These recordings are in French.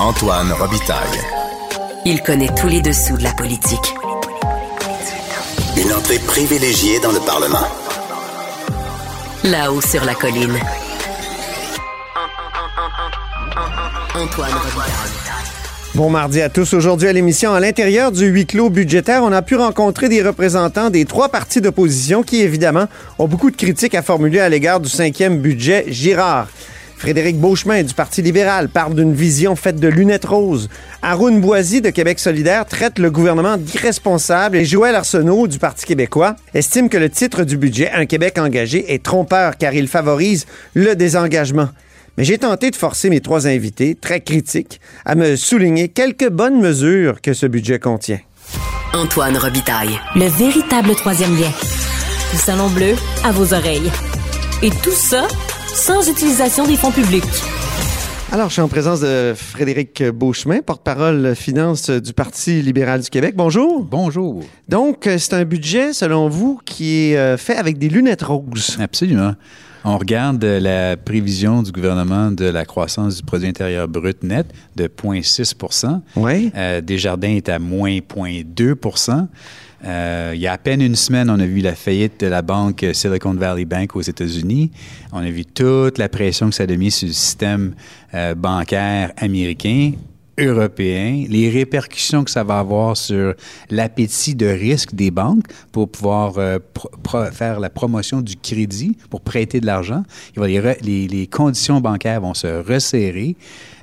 Antoine Robitaille. Il connaît tous les dessous de la politique. Une entrée privilégiée dans le Parlement. Là-haut sur la colline. Antoine Robitaille. Bon mardi à tous. Aujourd'hui à l'émission, à l'intérieur du huis clos budgétaire, on a pu rencontrer des représentants des trois partis d'opposition qui, évidemment, ont beaucoup de critiques à formuler à l'égard du cinquième budget Girard. Frédéric Beauchemin du Parti libéral parle d'une vision faite de lunettes roses. Arun Boisy de Québec solidaire traite le gouvernement d'irresponsable et Joël Arsenault du Parti québécois estime que le titre du budget Un Québec engagé est trompeur car il favorise le désengagement. Mais j'ai tenté de forcer mes trois invités, très critiques, à me souligner quelques bonnes mesures que ce budget contient. Antoine Robitaille. Le véritable troisième lien. Du Salon Bleu à vos oreilles. Et tout ça sans utilisation des fonds publics. Alors, je suis en présence de Frédéric Beauchemin, porte-parole finance du Parti libéral du Québec. Bonjour. Bonjour. Donc, euh, c'est un budget, selon vous, qui est euh, fait avec des lunettes roses. Absolument. On regarde la prévision du gouvernement de la croissance du produit intérieur brut net de 0,6 Oui. euh, Desjardins est à moins 0,2% euh, il y a à peine une semaine, on a vu la faillite de la banque Silicon Valley Bank aux États-Unis. On a vu toute la pression que ça a mis sur le système euh, bancaire américain européen, les répercussions que ça va avoir sur l'appétit de risque des banques pour pouvoir euh, faire la promotion du crédit, pour prêter de l'argent. Les, les- les conditions bancaires vont se resserrer.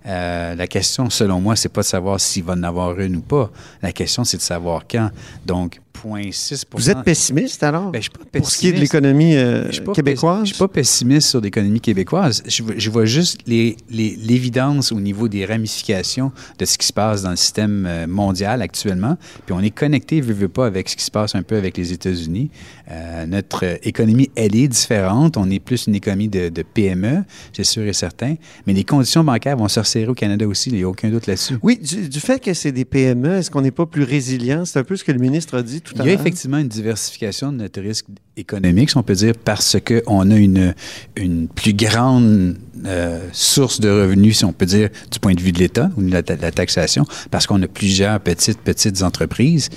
Euh, la question, selon moi, c'est pas de savoir s'il va en avoir une ou pas. La question, c'est de savoir quand. Donc, 0,6 Vous êtes pessimiste, alors? Ben, je suis pas Pour ce qui est de pessimiste. l'économie euh, québécoise? Je suis pas pessimiste sur l'économie québécoise. Je, vois- je vois juste les- les- l'évidence au niveau des ramifications de ce qui se passe dans le système euh, mondial actuellement. Puis on est connecté, veut, veut pas, avec ce qui se passe un peu avec les États-Unis. Euh, notre économie, elle est différente. On est plus une économie de, de PME, c'est sûr et certain. Mais les conditions bancaires vont se resserrer au Canada aussi. Il n'y a aucun doute là-dessus. Oui, du, du fait que c'est des PME, est-ce qu'on n'est pas plus résilient? C'est un peu ce que le ministre a dit tout Il à y a effectivement une diversification de notre risque économique, si on peut dire, parce qu'on a une, une plus grande euh, source de revenus, si on peut dire, du point de vue de l'État ou de la, de la taxation, parce qu'on a plusieurs petites, petites entreprises.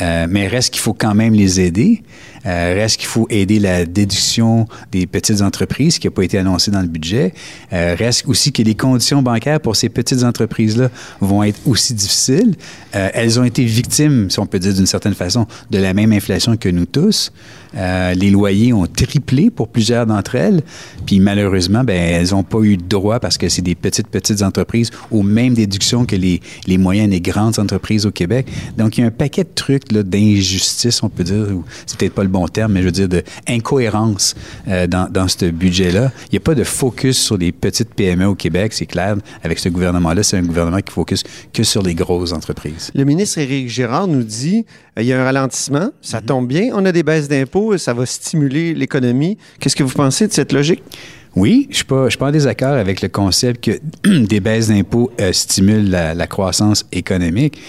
Euh, mais reste qu'il faut quand même les aider. Euh, reste qu'il faut aider la déduction des petites entreprises qui n'a pas été annoncée dans le budget. Euh, reste aussi que les conditions bancaires pour ces petites entreprises-là vont être aussi difficiles. Euh, elles ont été victimes, si on peut dire d'une certaine façon, de la même inflation que nous tous. Euh, les loyers ont triplé pour plusieurs d'entre elles. Puis malheureusement, ben, elles n'ont pas eu de droit parce que c'est des petites, petites entreprises aux mêmes déductions que les, les moyennes et grandes entreprises au Québec. Donc, il y a un paquet de trucs là, d'injustice, on peut dire, ou c'est peut-être pas le bon terme, mais je veux dire d'incohérence euh, dans, dans ce budget-là. Il n'y a pas de focus sur les petites PME au Québec, c'est clair. Avec ce gouvernement-là, c'est un gouvernement qui focus que sur les grosses entreprises. Le ministre Éric Girard nous dit euh, il y a un ralentissement, ça tombe bien, on a des baisses d'impôts, ça va stimuler l'économie. Qu'est-ce que vous pensez de cette logique? Oui, je ne suis, pas- suis pas en désaccord avec le concept que des baisses d'impôts euh, stimulent la, croissance économique.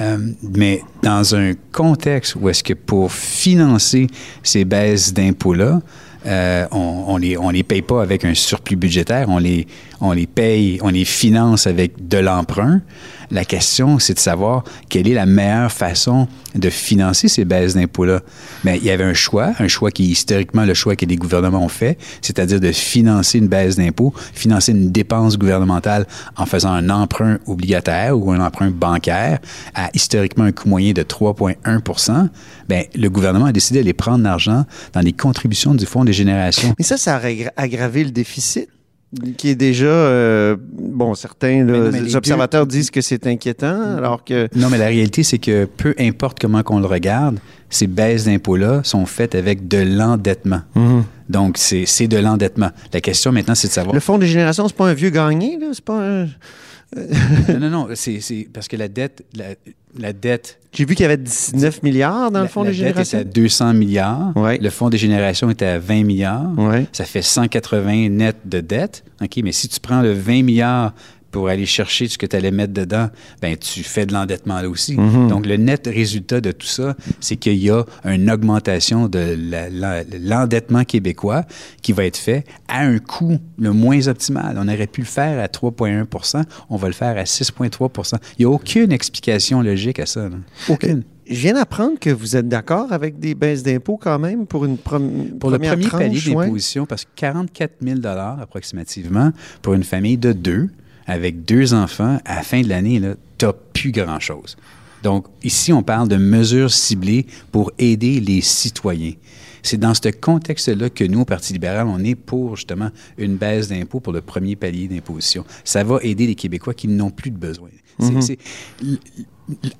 Euh, mais dans un contexte où est-ce que pour financer ces baisses d'impôts-là, euh, on ne les, on les paye pas avec un surplus budgétaire, on les, on les paye, on les finance avec de l'emprunt. La question, c'est de savoir quelle est la meilleure façon de financer ces baisses d'impôts-là. Mais il y avait un choix, un choix qui est historiquement le choix que les gouvernements ont fait, c'est-à-dire de financer une baisse d'impôts, financer une dépense gouvernementale en faisant un emprunt obligataire ou un emprunt bancaire à historiquement un coût moyen de 3,1 Bien, le gouvernement a décidé de les prendre l'argent dans les contributions du Fonds des générations. Mais ça, ça a aggra- aggravé le déficit, qui est déjà, euh, bon, certains là, Mais non, mais les observateurs disent que c'est inquiétant, alors que Non, mais la réalité, c'est que peu importe comment qu'on le regarde, ces baisses d'impôts-là sont faites avec de l'endettement. Donc, c'est de l'endettement. La question maintenant, c'est de savoir... le Fonds des générations, c'est pas un vieux gagné, là, c'est pas un... non, non, non, c'est parce que la dette... La, la dette J'ai vu qu'il y avait 19 milliards dans le la- Fonds la des dette est générations. à 200 milliards. Ouais. Le Fonds des générations est à 20 milliards. Ouais. Ça fait 180 net de dette. OK, mais si tu prends le 20 milliards pour aller chercher ce que tu allais mettre dedans, ben tu fais de l'endettement là aussi. Mhm. Donc, le net résultat de tout ça, c'est qu'il y a une augmentation de l'endettement québécois qui va être fait à un coût le moins optimal. On aurait pu le faire à 3,1% on va le faire à 6,3% Il n'y a aucune explication logique à ça. là. Aucune. Je viens d'apprendre que vous êtes d'accord avec des baisses d'impôts quand même pour une Pour le première premier tranche, palier ouais. d'imposition, parce que 44 000 approximativement pour une famille de deux, avec deux enfants, à la fin de l'année, tu n'as plus grand-chose. Donc, ici, on parle de mesures ciblées pour aider les citoyens. C'est dans ce contexte-là que nous, au Parti libéral, on est pour justement une baisse d'impôts pour le premier palier d'imposition. Ça va aider les Québécois qui n'ont plus de besoin. L-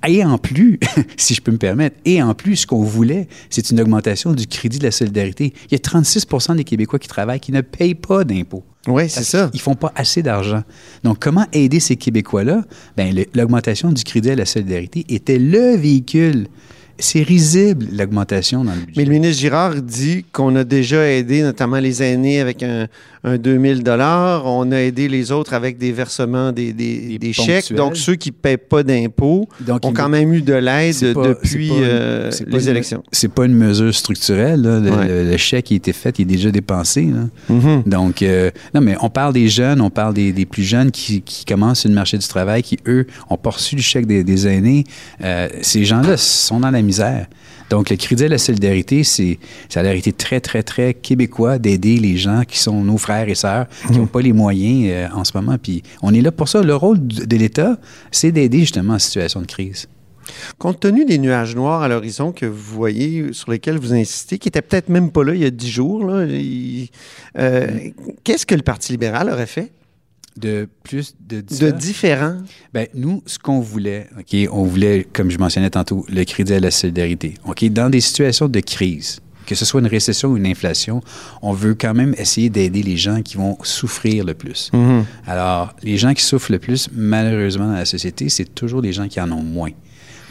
et en plus, si je peux me permettre, et en plus, ce qu'on voulait, c'est une augmentation du crédit de la solidarité. Il y a 36% des Québécois qui travaillent qui ne payent pas d'impôts. Oui, c'est ça. Ils font pas assez d'argent. Donc, comment aider ces Québécois-là? Le- l'augmentation du crédit à la solidarité était le véhicule. C'est risible, l'augmentation dans le budget. Mais le ministre Girard dit qu'on a déjà aidé notamment les aînés avec un, un 2000 On a aidé les autres avec des versements, des, des, Des des chèques. Donc, ceux qui ne paient pas d'impôts ont quand même eu de l'aide depuis pas euh, les une- élections. C'est pas une mesure structurelle. là. Le, Ouais. le- le chèque qui a été fait, il est déjà dépensé. là. Mhm. Donc, euh, non, mais on parle des jeunes, on parle des, des plus jeunes qui, qui commencent sur le marché du travail, qui, eux, ont pas reçu le chèque des, des aînés. Euh, ces gens-là sont dans la misère. Donc, le crédit à la solidarité, c'est, ça a l'air été très, très, très québécois d'aider les gens qui sont nos frères et sœurs, qui n'ont pas les moyens euh, en ce moment. Puis, on est là pour ça. Le rôle de l'État, c'est d'aider justement en situation de crise. Compte tenu des nuages noirs à l'horizon que vous voyez, sur lesquels vous insistez, qui n'étaient peut-être même pas là il y a dix jours, euh, qu'est-ce que le Parti libéral aurait fait? De plus de de différents- différent? Ben, nous, ce qu'on voulait, OK, on voulait, comme je mentionnais tantôt, le crédit à la solidarité. OK, dans des situations de crise, que ce soit une récession ou une inflation, on veut quand même essayer d'aider les gens qui vont souffrir le plus. Mhm. Alors, les gens qui souffrent le plus, malheureusement, dans la société, c'est toujours les gens qui en ont moins.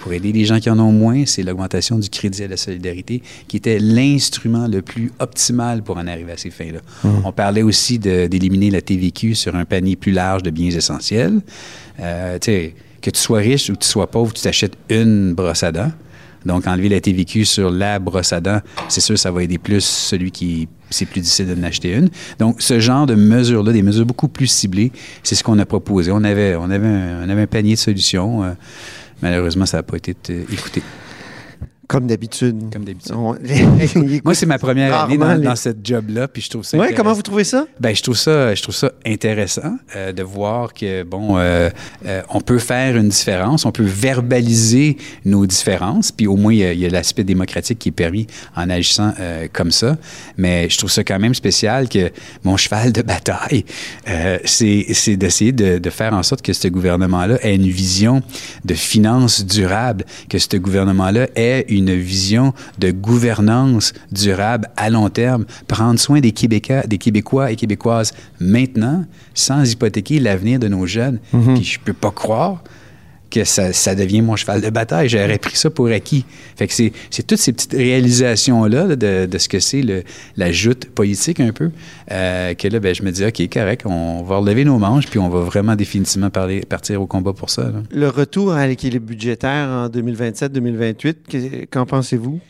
Pour aider les gens qui en ont moins, c'est l'augmentation du crédit à la solidarité qui était l'instrument le plus optimal pour en arriver à ces fins-là. On parlait aussi d'éliminer la TVQ sur un panier plus large de biens essentiels. Euh, tu sais, que tu sois riche ou que tu sois pauvre, tu t'achètes une brosse à dents. Donc, enlever la TVQ sur la brosse à dents, c'est sûr, ça va aider plus celui qui c'est plus difficile d'en acheter une. Donc, ce genre de mesures-là, des mesures beaucoup plus ciblées, c'est ce qu'on a proposé. On avait, on avait, un, on avait un panier de solutions. euh, malheureusement, ça n'a pas été euh, écouté. Comme d'habitude. Comme d'habitude. On- Moi, c'est ma première année dans, les- dans cette job-là, puis je trouve ça Ouais, comment vous trouvez ça? Ben, je trouve ça, je trouve ça intéressant euh, de voir que bon, euh, euh, on peut faire une différence, on peut verbaliser nos différences, puis au moins il y a, l'aspect démocratique qui est permis en agissant comme ça. Mais je trouve ça quand même spécial que mon cheval de bataille, c'est d'essayer de, de faire en sorte que ce gouvernement-là ait une vision de finances durables, que ce gouvernement-là ait une vision de gouvernance durable à long terme, prendre soin des Québécois, des Québécois et Québécoises maintenant, sans hypothéquer l'avenir de nos jeunes. Puis je peux pas croire ça, devient mon cheval de bataille. J'aurais pris ça pour acquis. Fait que c'est, toutes ces petites réalisations-là là, de, ce que c'est la joute politique un peu, euh, que là, ben, je me dis, OK, correct, on va relever nos manches, puis on va vraiment définitivement partir au combat pour ça. Le retour à l'équilibre budgétaire en 2027-2028, que- qu'en pensez-vous?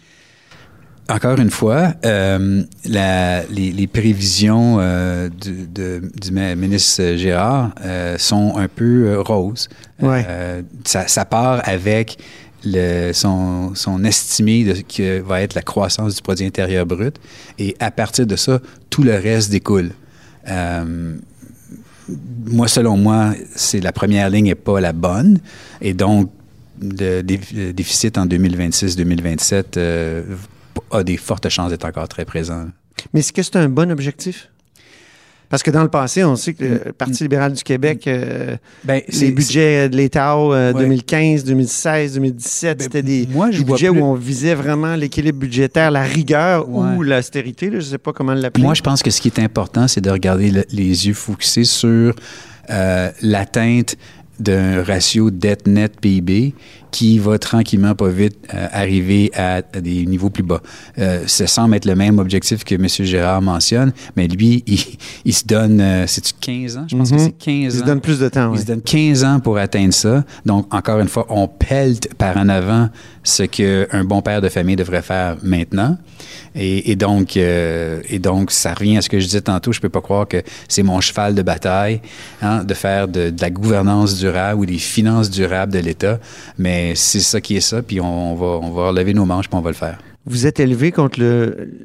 Encore une fois, euh, la- les, les prévisions euh, du, de- du ministre Gérard euh, sont un peu euh, roses. Ouais. Euh, ça, ça part avec le, son, son estimé de ce que va être la croissance du produit intérieur brut et à partir de ça, tout le reste découle. Euh, moi, selon moi, c'est la première ligne n'est pas la bonne. Et donc, le, dé- le déficit en 2026-2027 euh, a des fortes chances d'être encore très présent. Mais est-ce que c'est un bon objectif? Parce que dans le passé, on sait que le Parti libéral du Québec, euh, Ben, les budgets de l'État euh, Ouais. 2015, 2016, 2017, Ben, c'était des, moi, budgets plus- où on visait vraiment l'équilibre budgétaire, la rigueur Ouais. ou l'austérité, je ne sais pas comment l'appeler. Moi, je pense que ce qui est important, c'est de regarder le- les yeux focusés sur euh, l'atteinte d'un ratio dette net PIB qui va tranquillement, pas vite, euh, arriver à, à des niveaux plus bas. Euh, ça semble être le même objectif que M. Gérard mentionne, mais lui, il, il se donne, euh, c'est-tu 15 ans? Je pense que c'est 15 Mhm. Il ans. se donne plus de temps. Il ouais. se donne 15 ans pour atteindre ça. Donc, encore une fois, on pèle par en avant ce qu'un bon père de famille devrait faire maintenant. Et, et donc, euh, et donc, ça revient à ce que je disais tantôt. Je peux pas croire que c'est mon cheval de bataille hein, de faire de, de la gouvernance durable ou des finances durables de l'État. Mais c'est ça qui est ça. Puis on, on va, on va relever nos manches puis on va le faire. Vous êtes élevé contre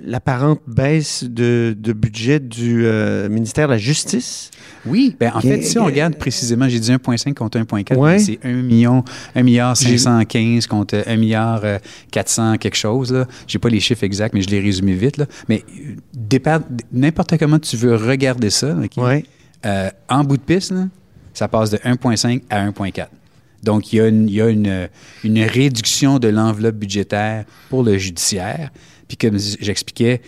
l'apparente baisse de, de budget du euh, ministère de la Justice? Oui, ben en fait, si on regarde précisément, j'ai dit 1,5 contre 1,4, Ouais. mais c'est 1 million, 1 milliard J'ai- 515 contre 1 milliard euh, 400 quelque chose. Là. J'ai pas les chiffres exacts, mais je les résumé vite. Là. Mais euh, n'importe comment tu veux regarder ça? Ouais. Euh, en bout de piste, là, ça passe de 1,5 à 1,4. Donc, il y a, une, il y a une, une réduction de l'enveloppe budgétaire pour le judiciaire. Puis, comme j'expliquais,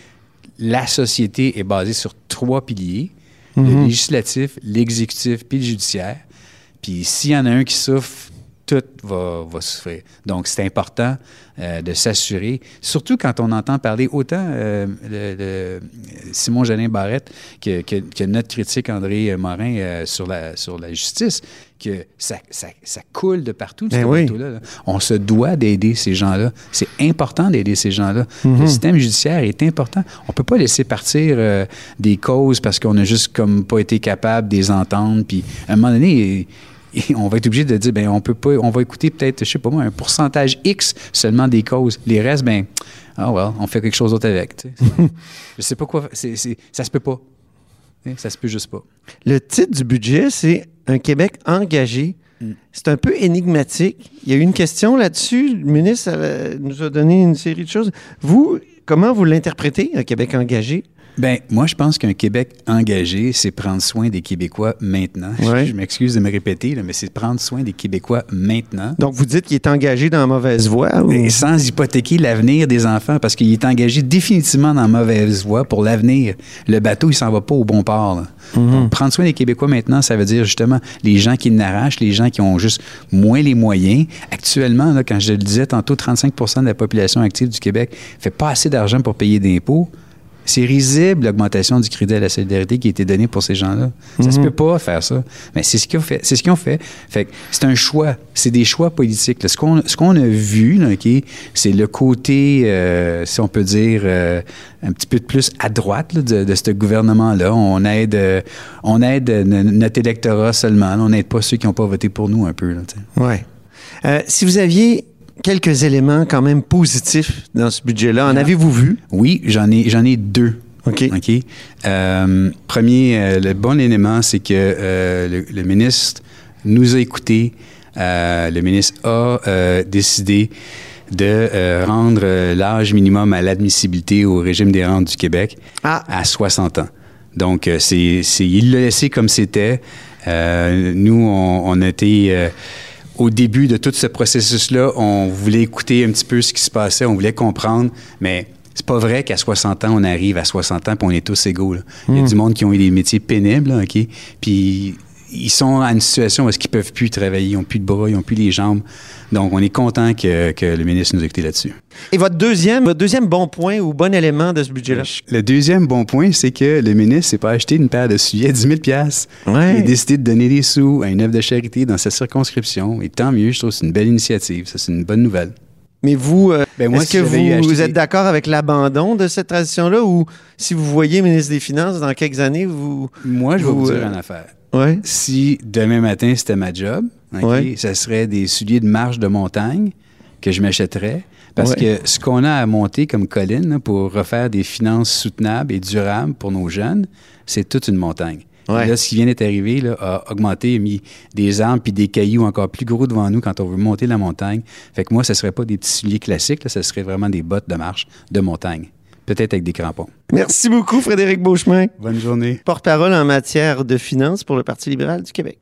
la société est basée sur trois piliers le législatif, l'exécutif puis le judiciaire. Puis, s'il y en a un qui souffre, tout va, va souffrir. Donc, c'est important euh, de s'assurer, surtout quand on entend parler autant euh, le, le Simon Jolin Barrette que, que- que notre critique André Morin euh, sur, la, sur la justice, que ça, ça- ça coule de partout, ce Ben oui. bateau-là, là. On se doit d'aider ces gens-là. C'est important d'aider ces gens-là. Le système judiciaire est important. On peut pas laisser partir des causes parce qu'on a juste comme pas été capable de les entendre. Puis, à un moment donné, et on va être obligé de dire, ben on peut pas, on va écouter peut-être, je sais pas moi, un pourcentage X seulement des causes. Les restes, ben, ah well, on fait quelque chose d'autre avec. tu sais. je sais pas quoi, c'est, c'est- ça se peut pas. Ça se peut juste pas. Le titre du budget, c'est Un Québec engagé. Mm. C'est un peu énigmatique. Il y a eu une question là-dessus. Le ministre euh, nous a donné une série de choses. Vous, comment vous l'interprétez, Un Québec engagé? Ben, moi, je pense qu'un Québec engagé, c'est prendre soin des Québécois maintenant. Ouais. Je m'excuse de me répéter, là, mais c'est prendre soin des Québécois maintenant. Donc, vous dites qu'il est engagé dans la mauvaise voie? ou- Et sans hypothéquer l'avenir des enfants, parce qu'il est engagé définitivement dans la mauvaise voie pour l'avenir. Le bateau, il s'en va pas au bon port. là. Donc, prendre soin des Québécois maintenant, ça veut dire justement les gens qui n'arrachent, les gens qui ont juste moins les moyens. Actuellement, là, quand je le disais tantôt, 35% de la population active du Québec fait pas assez d'argent pour payer d'impôts. C'est risible l'augmentation du crédit à la solidarité qui a été donné pour ces gens-là. Ça se peut pas faire ça. Mais c'est ce qu'ils ont fait. C'est ce qu'ils ont fait. Fait c'est un choix. C'est des choix politiques. là. Ce qu'on a vu, c'est le côté, euh, si on peut dire, euh, un petit peu de plus à droite là, de, de ce gouvernement-là. On aide, euh, on aide no- notre électorat seulement. là. On n'aide pas ceux qui n'ont pas voté pour nous un peu. Euh, si vous aviez quelques éléments quand même positifs dans ce budget-là, en avez-vous vu? Oui, j'en ai, j'en ai deux. OK. OK. Euh, premier, euh, le bon élément, c'est que euh, le, le ministre nous a écoutés. Euh, le ministre a euh, décidé de euh, rendre l'âge minimum à l'admissibilité au régime des rentes du Québec Ah. à 60 ans. Donc, euh, c'est, c'est- il l'a laissé comme c'était. Euh, nous, on, on a été... au début de tout ce processus-là, on voulait écouter un petit peu ce qui se passait, on voulait comprendre, mais c'est pas vrai qu'à 60 ans, on arrive à 60 ans puis on est tous égaux. là. Il y a du monde qui ont eu des métiers pénibles, là, OK? Puis ils sont à une situation où ils peuvent plus travailler, ils n'ont plus de bras, ils n'ont plus les jambes. Donc, on est content que, que le ministre nous ait écoutés là-dessus. Et votre deuxième, votre deuxième bon point ou bon élément de ce budget-là? Le deuxième bon point, c'est que le ministre s'est pas acheté une paire de souliers à 10 000 Ouais. Il a décidé de donner des sous à une œuvre de charité dans sa circonscription. Et tant mieux, je trouve que c'est une belle initiative. Ça, c'est une bonne nouvelle. Mais vous, euh, Ben, est-ce que vous, acheté- vous êtes d'accord avec l'abandon de cette tradition-là ou si vous voyez ministre des Finances dans quelques années, vous... Moi, je vais Vous, dire euh, une affaire. Ouais. Si demain matin, c'était ma job, OK, Ouais. ça serait des souliers de marche de montagne que je m'achèterais. Parce Ouais. que ce qu'on a à monter comme colline là, pour refaire des finances soutenables et durables pour nos jeunes, c'est toute une montagne. Ouais. Là, ce qui vient d'être arrivé là, a augmenté, a mis des arbres puis des cailloux encore plus gros devant nous quand on veut monter la montagne. Fait que moi, ce serait pas des petits souliers classiques, là, ce serait vraiment des bottes de marche de montagne. Peut-être avec des crampons. Merci beaucoup, Frédéric Beauchemin, Bonne journée. porte-parole en matière de finances pour le Parti libéral du Québec.